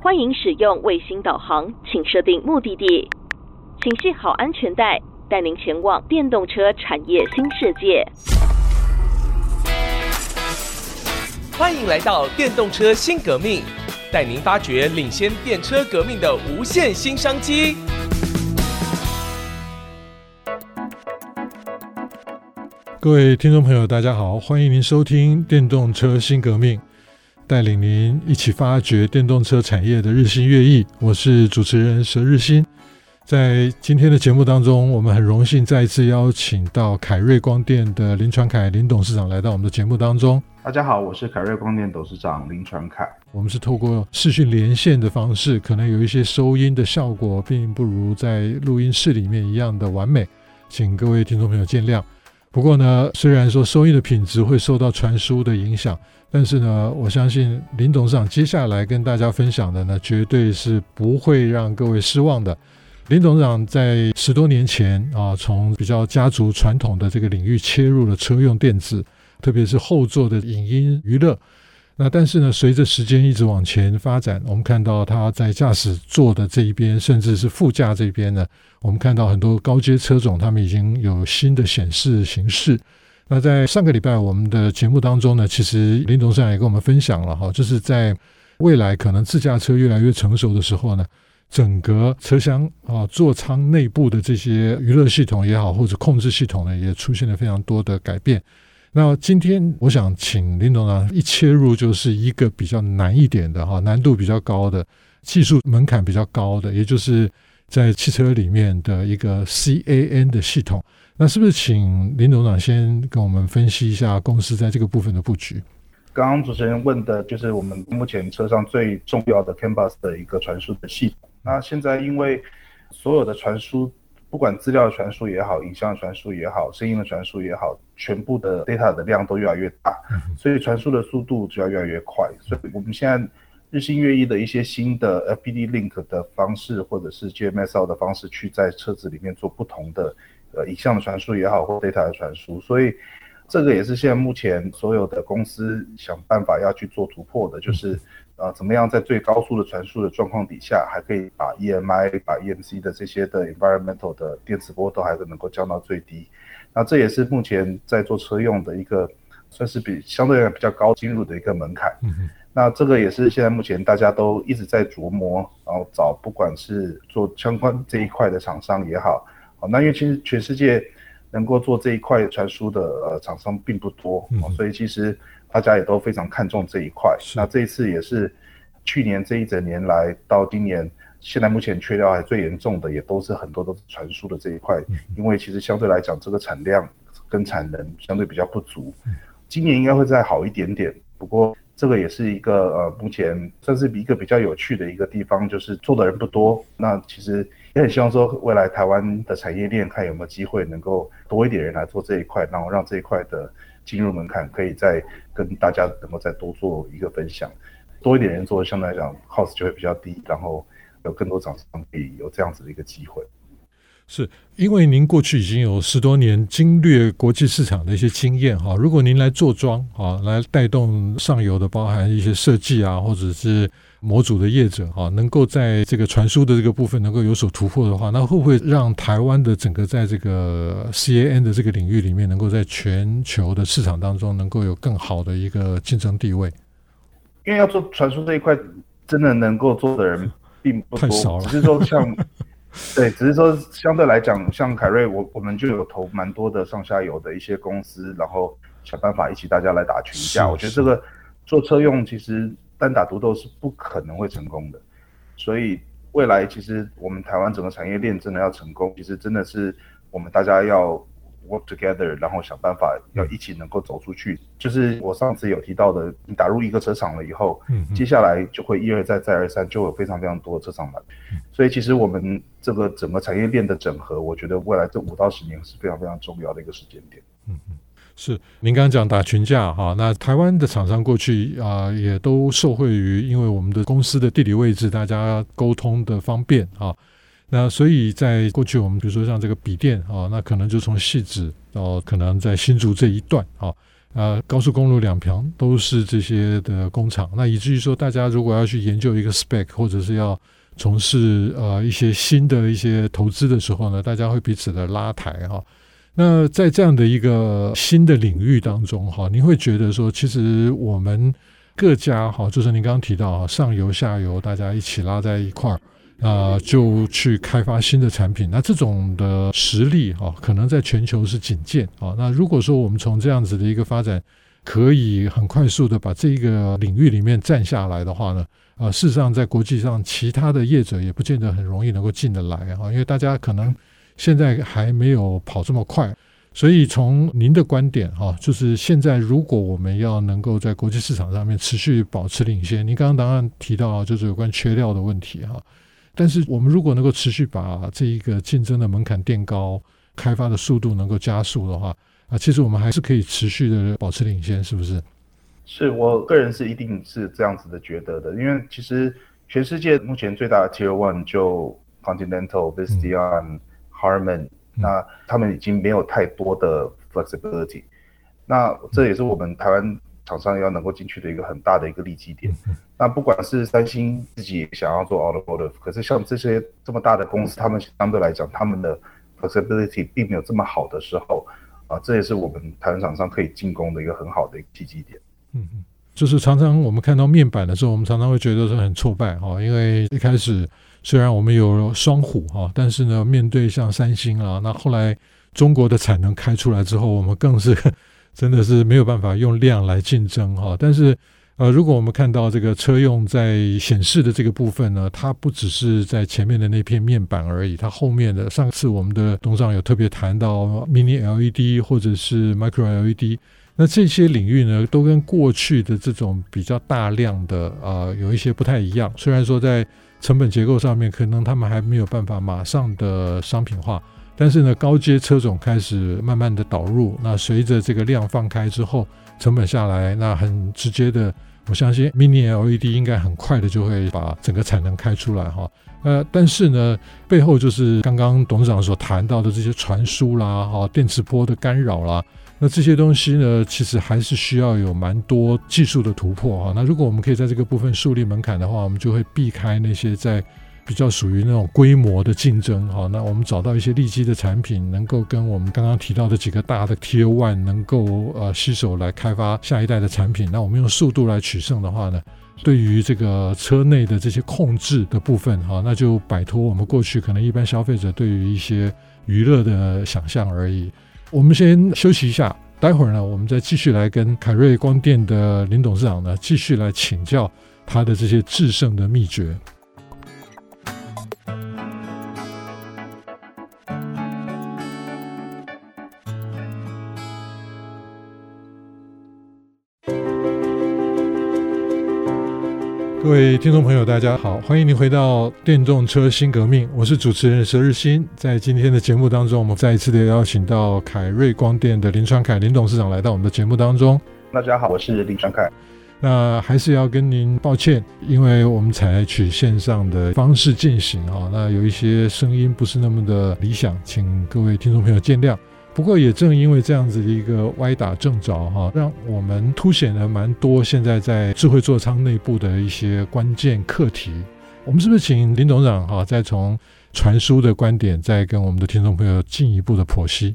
欢迎使用卫星导航，请设定目的地，请系好安全带，带您前往电动车产业新世界。欢迎来到电动车新革命，带您发掘领先电车革命的无限新商机。各位听众朋友，大家好，欢迎您收听《电动车新革命》。带领您一起发掘电动车产业的日新月异，我是主持人佘日新。在今天的节目当中，我们很荣幸再一次邀请到凯瑞光电的林传凯林董事长来到我们的节目当中。大家好，我是凯瑞光电董事长林传凯。我们是透过视讯连线的方式，可能有一些收音的效果，并不如在录音室里面一样的完美，请各位听众朋友见谅。不过呢，虽然说收益的品质会受到传输的影响。但是呢，我相信林董事长接下来跟大家分享的呢，绝对是不会让各位失望的。林董事长在十多年前啊，从比较家族传统的这个领域切入了车用电子，特别是后座的影音娱乐。那但是呢，随着时间一直往前发展，我们看到他在驾驶座的这一边，甚至是副驾这边呢，我们看到很多高阶车种，他们已经有新的显示形式。那在上个礼拜我们的节目当中呢，其实林董事长也跟我们分享了哈，就是在未来可能自驾车越来越成熟的时候呢，整个车厢啊座舱内部的这些娱乐系统也好，或者控制系统呢，也出现了非常多的改变。那今天我想请林董呢一切入就是一个比较难一点的哈，难度比较高的技术门槛比较高的，也就是在汽车里面的一个 CAN 的系统。那是不是请林董事长先跟我们分析一下公司在这个部分的布局？刚刚主持人问的就是我们目前车上最重要的 CAN bus 的一个传输的系统。那现在因为所有的传输，不管资料的传输也好，影像传输也好，声音的传输也好，全部的 data 的量都越来越大，所以传输的速度就要越来越快。所以我们现在日新月异的一些新的 FPD Link 的方式，或者是 GMSL 的方式，去在车子里面做不同的。呃，影像的传输也好，或 data 的传输，所以这个也是现在目前所有的公司想办法要去做突破的，就是呃，怎么样在最高速的传输的状况底下，还可以把 EMI、把 EMC 的这些的 environmental 的电磁波都还是能够降到最低。那这也是目前在做车用的一个算是比相对来比较高进入的一个门槛。那这个也是现在目前大家都一直在琢磨，然后找不管是做相关这一块的厂商也好。好，那因为其实全世界能够做这一块传输的呃厂商并不多，嗯，所以其实大家也都非常看重这一块。那这一次也是去年这一整年来到今年，现在目前缺料还最严重的，也都是很多都是传输的这一块，因为其实相对来讲这个产量跟产能相对比较不足。今年应该会再好一点点，不过这个也是一个呃目前算是一个比较有趣的一个地方，就是做的人不多。那其实。也很希望说，未来台湾的产业链看有没有机会能够多一点人来做这一块，然后让这一块的进入门槛可以再跟大家能够再多做一个分享，多一点人做，相对来讲 cost 就会比较低，然后有更多厂商可以有这样子的一个机会。是因为您过去已经有十多年经略国际市场的一些经验哈，如果您来做庄啊，来带动上游的，包含一些设计啊，或者是。模组的业者哈，能够在这个传输的这个部分能够有所突破的话，那会不会让台湾的整个在这个 CAN 的这个领域里面，能够在全球的市场当中能够有更好的一个竞争地位？因为要做传输这一块，真的能够做的人 并不多，太少了。只是说像，对，只是说相对来讲，像凯瑞，我我们就有投蛮多的上下游的一些公司，然后想办法一起大家来打群架。我觉得这个做车用其实。单打独斗是不可能会成功的，所以未来其实我们台湾整个产业链真的要成功，其实真的是我们大家要 work together，然后想办法要一起能够走出去。就是我上次有提到的，你打入一个车厂了以后，嗯，接下来就会一而再再而三，就有非常非常多的车厂来。所以其实我们这个整个产业链的整合，我觉得未来这五到十年是非常非常重要的一个时间点。嗯嗯。是，您刚刚讲打群架哈，那台湾的厂商过去啊、也都受惠于，因为我们的公司的地理位置，大家沟通的方便啊，那所以在过去我们比如说像这个笔电啊，那可能就从汐止到可能在新竹这一段啊，呃，高速公路两旁都是这些的工厂，那以至于说，大家如果要去研究一个 spec，或者是要从事呃一些新的一些投资的时候呢，大家会彼此的拉抬哈。那在这样的一个新的领域当中哈，您会觉得说，其实我们各家哈，就是您刚刚提到上游下游大家一起拉在一块儿。啊、就去开发新的产品，那这种的实力哈、可能在全球是仅见啊。那如果说我们从这样子的一个发展，可以很快速的把这个领域里面占下来的话呢，啊、事实上在国际上其他的业者也不见得很容易能够进得来啊，因为大家可能现在还没有跑这么快。所以从您的观点哈，就是现在如果我们要能够在国际市场上面持续保持领先，您刚刚当然提到就是有关缺料的问题哈。但是我们如果能够持续把这一个竞争的门槛垫高，开发的速度能够加速的话，啊，其实我们还是可以持续的保持领先，是不是？是我个人是一定是这样子的觉得的，因为其实全世界目前最大的 Tier One 就 Continental、Visteon、嗯、Harman，那他们已经没有太多的 flexibility，那这也是我们台湾。厂商要能够进去的一个很大的一个利基点。那不管是三星自己想要做 automotive，可是像这些这么大的公司，他们相对来讲，他们的 flexibility 并没有这么好的时候，啊，这也是我们台湾厂商可以进攻的一个很好的一个契机点。嗯嗯，就是常常我们看到面板的时候，我们常常会觉得是很挫败哈，因为一开始虽然我们有双虎哈，但是呢，面对像三星啊，那后来中国的产能开出来之后，我们更是。真的是没有办法用量来竞争哈，但是呃，如果我们看到这个车用在显示的这个部分呢，它不只是在前面的那片面板而已，它后面的上次我们的董事长有特别谈到 Mini LED 或者是 Micro LED，那这些领域呢，都跟过去的这种比较大量的啊、有一些不太一样，虽然说在成本结构上面可能他们还没有办法马上的商品化。但是呢，高阶车种开始慢慢的导入，那随着这个量放开之后，成本下来，那很直接的，我相信 Mini LED 应该很快的就会把整个产能开出来哈。呃，但是呢，背后就是刚刚董事长所谈到的这些传输啦，哈，电磁波的干扰啦，那这些东西呢，其实还是需要有蛮多技术的突破哈。那如果我们可以在这个部分树立门槛的话，我们就会避开那些在。比较属于那种规模的竞争哈，那我们找到一些利基的产品，能够跟我们刚刚提到的几个大的 Tier One 能够呃携手来开发下一代的产品。那我们用速度来取胜的话呢，对于这个车内的这些控制的部分哈，那就摆脱我们过去可能一般消费者对于一些娱乐的想象而已。我们先休息一下，待会儿呢，我们再继续来跟凯瑞光电的林董事长呢继续来请教他的这些制胜的秘诀。各位听众朋友，大家好，欢迎您回到电动车新革命，我是主持人佘日新。在今天的节目当中，我们再一次的邀请到凯瑞光电的林传凯林董事长来到我们的节目当中。大家好，我是林传凯。那还是要跟您抱歉，因为我们采取线上的方式进行啊，那有一些声音不是那么的理想，请各位听众朋友见谅。不过也正因为这样子的一个歪打正着哈，让我们凸显了蛮多现在在智慧座舱内部的一些关键课题。我们是不是请林董事长哈，再从传输的观点，再跟我们的听众朋友进一步的剖析？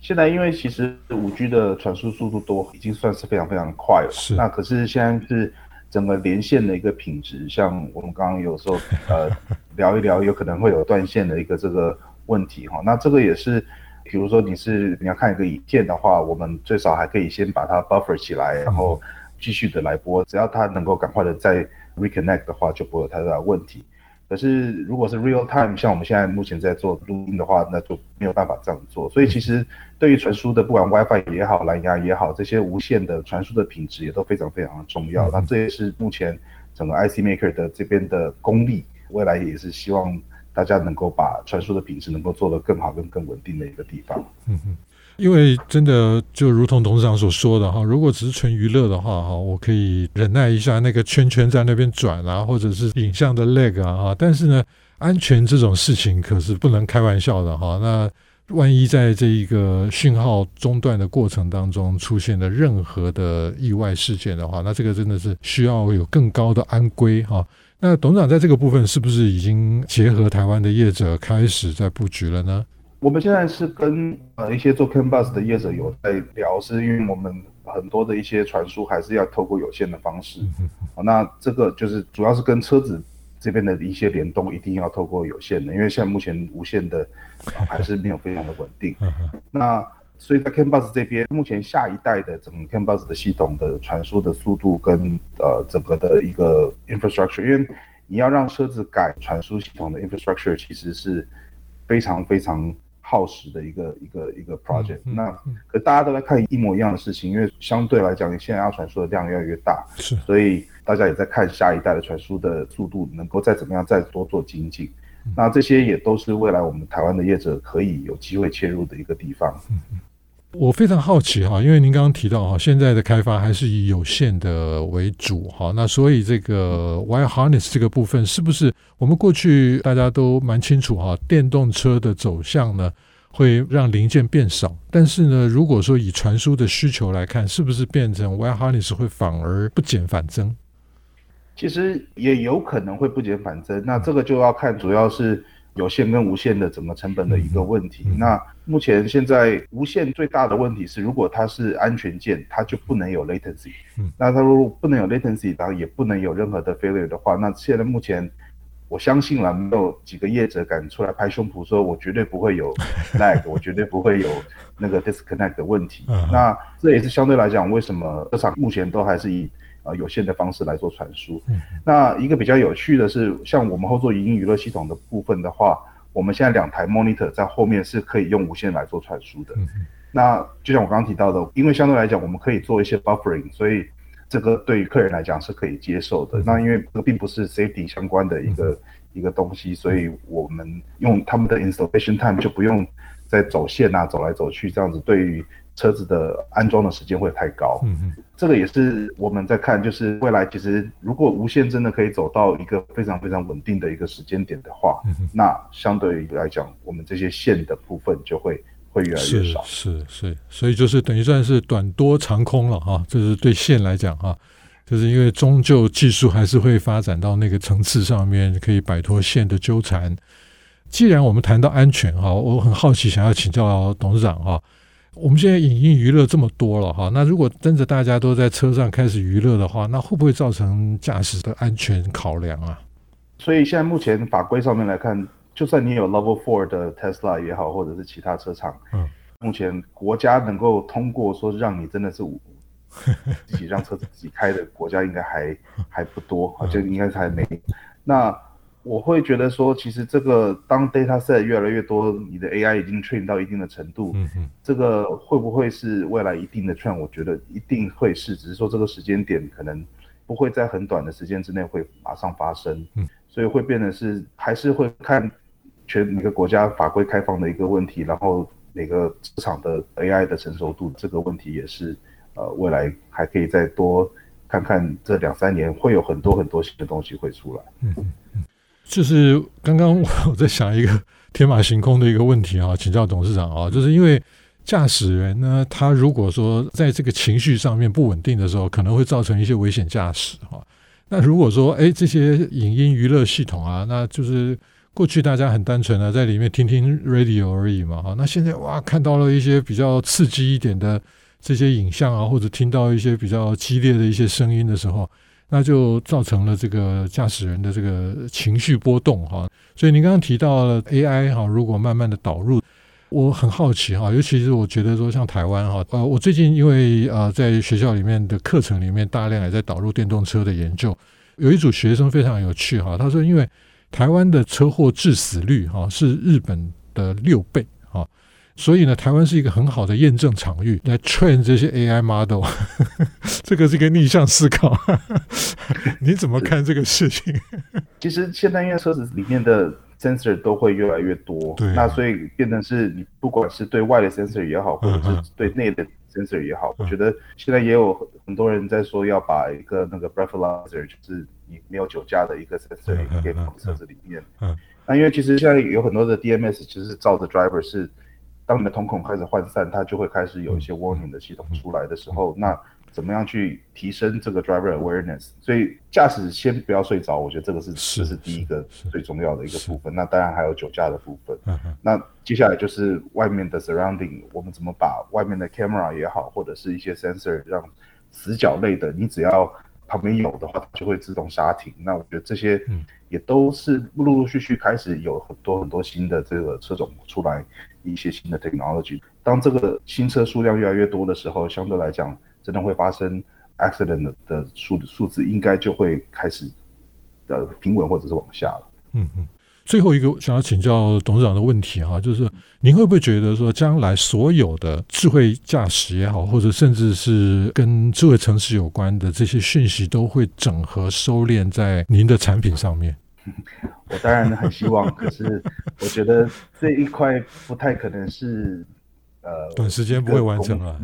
现在因为其实五 G 的传输速度都已经算是非常非常快了，是。那可是现在是整个连线的一个品质，像我们刚刚有时候呃聊一聊，有可能会有断线的一个这个问题哈。那这个也是。比如说你是你要看一个影片的话，我们最少还可以先把它 buffer 起来，然后继续的来播。只要它能够赶快的再 reconnect 的话，就不会有太大的问题。可是如果是 real time，像我们现在目前在做录音的话，那就没有办法这样做。所以其实对于传输的，不管 WiFi 也好，蓝牙也好，这些无线的传输的品质也都非常非常的重要。那这也是目前整个 IC maker 的这边的功力，未来也是希望。大家能够把传输的品质能够做得更好、更更稳定的一个地方。嗯哼，因为真的就如同董事长所说的哈，如果只是纯娱乐的话哈，我可以忍耐一下那个圈圈在那边转啊，或者是影像的 lag 啊哈。但是呢，安全这种事情可是不能开玩笑的哈。那万一在这一个讯号中断的过程当中出现了任何的意外事件的话，那这个真的是需要有更高的安规哈。那董事长在这个部分是不是已经结合台湾的业者开始在布局了呢？我们现在是跟呃一些做 CAN bus 的业者有在聊，是因为我们很多的一些传输还是要透过有线的方式。那这个就是主要是跟车子这边的一些联动，一定要透过有线的，因为现在目前无线的还是没有非常的稳定。那所以在 CAN bus 这边，目前下一代的整个 CAN bus 的系统的传输的速度跟呃整个的一个 infrastructure，因为你要让车子改传输系统的 infrastructure，其实是非常非常。耗时的一个一个一个 project，嗯嗯、那可大家都在看一模一样的事情，因为相对来讲，你现在要传输的量越来越大，是，所以大家也在看下一代的传输的速度能够再怎么样再多做精进。嗯、那这些也都是未来我们台湾的业者可以有机会切入的一个地方。我非常好奇哈，因为您刚刚提到哈，现在的开发还是以有线的为主哈，那所以这个 wire harness 这个部分是不是我们过去大家都蛮清楚哈？电动车的走向呢，会让零件变少，但是呢，如果说以传输的需求来看，是不是变成 wire harness 会反而不减反增？其实也有可能会不减反增，那这个就要看主要是。有线跟无线的整个成本的一个问题。那目前现在无线最大的问题是，如果它是安全键，它就不能有 latency。嗯那它如果不能有 latency，然后也不能有任何的 failure 的话，那现在目前我相信了，没有几个业者敢出来拍胸脯说，我绝对不会有 lag，我绝对不会有那个 disconnect 的问题。那这也是相对来讲，为什么车厂目前都还是以。呃，有线的方式来做传输。嗯、那一个比较有趣的是，像我们后座影音娱乐系统的部分的话，我们现在两台 monitor 在后面是可以用无线来做传输的。嗯、那就像我刚刚提到的，因为相对来讲，我们可以做一些 buffering，所以这个对于客人来讲是可以接受的。嗯、那因为这个并不是 safety 相关的一个、嗯、一个东西，所以我们用他们的 installation time 就不用再走线啊，走来走去这样子，对于。车子的安装的时间会太高，嗯嗯，这个也是我们在看，就是未来其实如果无线真的可以走到一个非常非常稳定的一个时间点的话，那相对于来讲，我们这些线的部分就会会越来越少，是是是，所以就是等于算是短多长空了哈，这、就是对线来讲哈，就是因为终究技术还是会发展到那个层次上面，可以摆脱线的纠缠。既然我们谈到安全哈，我很好奇，想要请教董事长哈。我们现在影音娱乐这么多了哈，那如果真的大家都在车上开始娱乐的话，那会不会造成驾驶的安全考量啊？所以现在目前法规上面来看，就算你有 Level Four 的 Tesla 也好，或者是其他车厂，嗯，目前国家能够通过说让你真的是 自己让车子自己开的国家，应该还还不多，就应该是还没那。我会觉得说，其实这个当 data set 越来越多，你的 AI 已经 train 到一定的程度，这个会不会是未来一定的 trend？我觉得一定会是，只是说这个时间点可能不会在很短的时间之内会马上发生，嗯，所以会变得是还是会看全每个国家法规开放的一个问题，然后每个市场的 AI 的成熟度这个问题也是，呃，未来还可以再多看看这两三年会有很多很多新的东西会出来，嗯嗯。就是刚刚我在想一个天马行空的一个问题啊，请教董事长啊，就是因为驾驶人呢，他如果说在这个情绪上面不稳定的时候，可能会造成一些危险驾驶哈。那如果说哎，这些影音娱乐系统啊，那就是过去大家很单纯的在里面听听 radio 而已嘛哈。那现在哇，看到了一些比较刺激一点的这些影像啊，或者听到一些比较激烈的一些声音的时候。那就造成了这个驾驶人的这个情绪波动哈，所以您刚刚提到了 AI 哈，如果慢慢的导入，我很好奇哈，尤其是我觉得说像台湾哈，呃，我最近因为呃在学校里面的课程里面大量也在导入电动车的研究，有一组学生非常有趣哈，他说因为台湾的车祸致死率哈是日本的六倍哈。所以呢，台湾是一个很好的验证场域来 train 这些 AI model，这个是一个逆向思考，你怎么看这个事情？其实现在因为车子里面的 sensor 都会越来越多，对那所以变成是你不管是对外的 sensor 也好，或者是对内的 sensor 也好，嗯、我觉得现在也有很多人在说要把一个那个 breathalyzer，就是你没有酒驾的一个 sensor 也可以放车子里面。嗯，嗯嗯，那因为其实现在有很多的 DMS 其实是照着 driver 是。当你的瞳孔开始涣散，它就会开始有一些 warning 的系统出来的时候，那怎么样去提升这个 driver awareness？所以驾驶先不要睡着，我觉得这个是这是第一个最重要的一个部分。那当然还有酒驾的部分。那接下来就是外面的 surrounding，我们怎么把外面的 camera 也好，或者是一些 sensor 让死角类的，你只要旁边有的话，它就会自动刹停。那我觉得这些也都是陆陆续续开始有很多很多新的这个车种出来，一些新的 technology。当这个新车数量越来越多的时候，相对来讲，真的会发生 accident 的数数字应该就会开始的平稳或者是往下了。嗯嗯。最后一个想要请教董事长的问题哈，就是您会不会觉得说，将来所有的智慧驾驶也好，或者甚至是跟智慧城市有关的这些讯息，都会整合收敛在您的产品上面？我当然很希望，可是我觉得这一块不太可能是呃短时间不会完成了。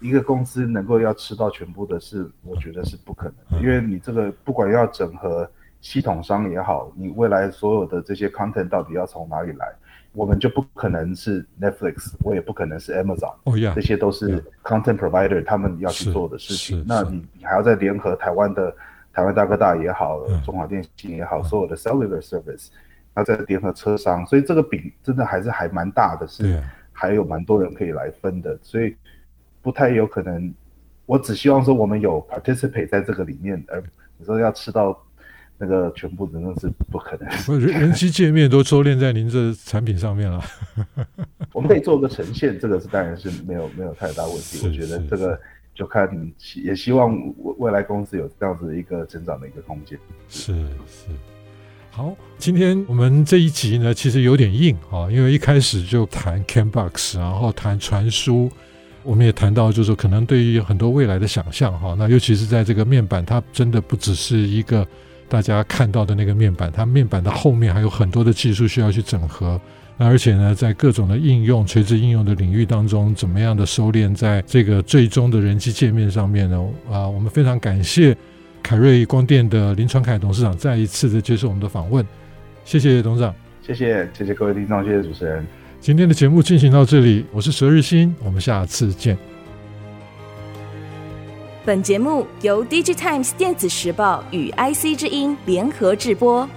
一个公司能够要吃到全部的是，我觉得是不可能，因为你这个不管要整合。系统商也好，你未来所有的这些 content 到底要从哪里来？我们就不可能是 Netflix，我也不可能是 Amazon，这些都是 content provider 他们要去做的事情。那你你还要再联合台湾的台湾大哥大也好，嗯、中华电信也好，所有的 cellular service，要再联合车商，所以这个饼真的还是还蛮大的，是还有蛮多人可以来分的，所以不太有可能。我只希望说我们有 participate 在这个里面，而你说要吃到。那个全部真的是不可能，人人机界面都收敛在您这产品上面了。我们可以做个呈现，这个是当然是没有没有太大问题。我觉得这个就看，也希望未来公司有这样子的一个成长的一个空间。是是，好，今天我们这一集呢，其实有点硬啊，因为一开始就谈 CANBOX，然后谈传输，我们也谈到就是说可能对于很多未来的想象哈，那尤其是在这个面板，它真的不只是一个。大家看到的那个面板，它面板的后面还有很多的技术需要去整合，那而且呢，在各种的应用、垂直应用的领域当中，怎么样的收敛在这个最终的人机界面上面呢？啊，我们非常感谢凯瑞光电的林传凯董事长再一次的接受我们的访问，谢谢董事长，谢谢谢谢各位听众，谢谢主持人。今天的节目进行到这里，我是佘日新，我们下次见。本节目由 DigiTimes 电子时报与 IC 之音联合制播。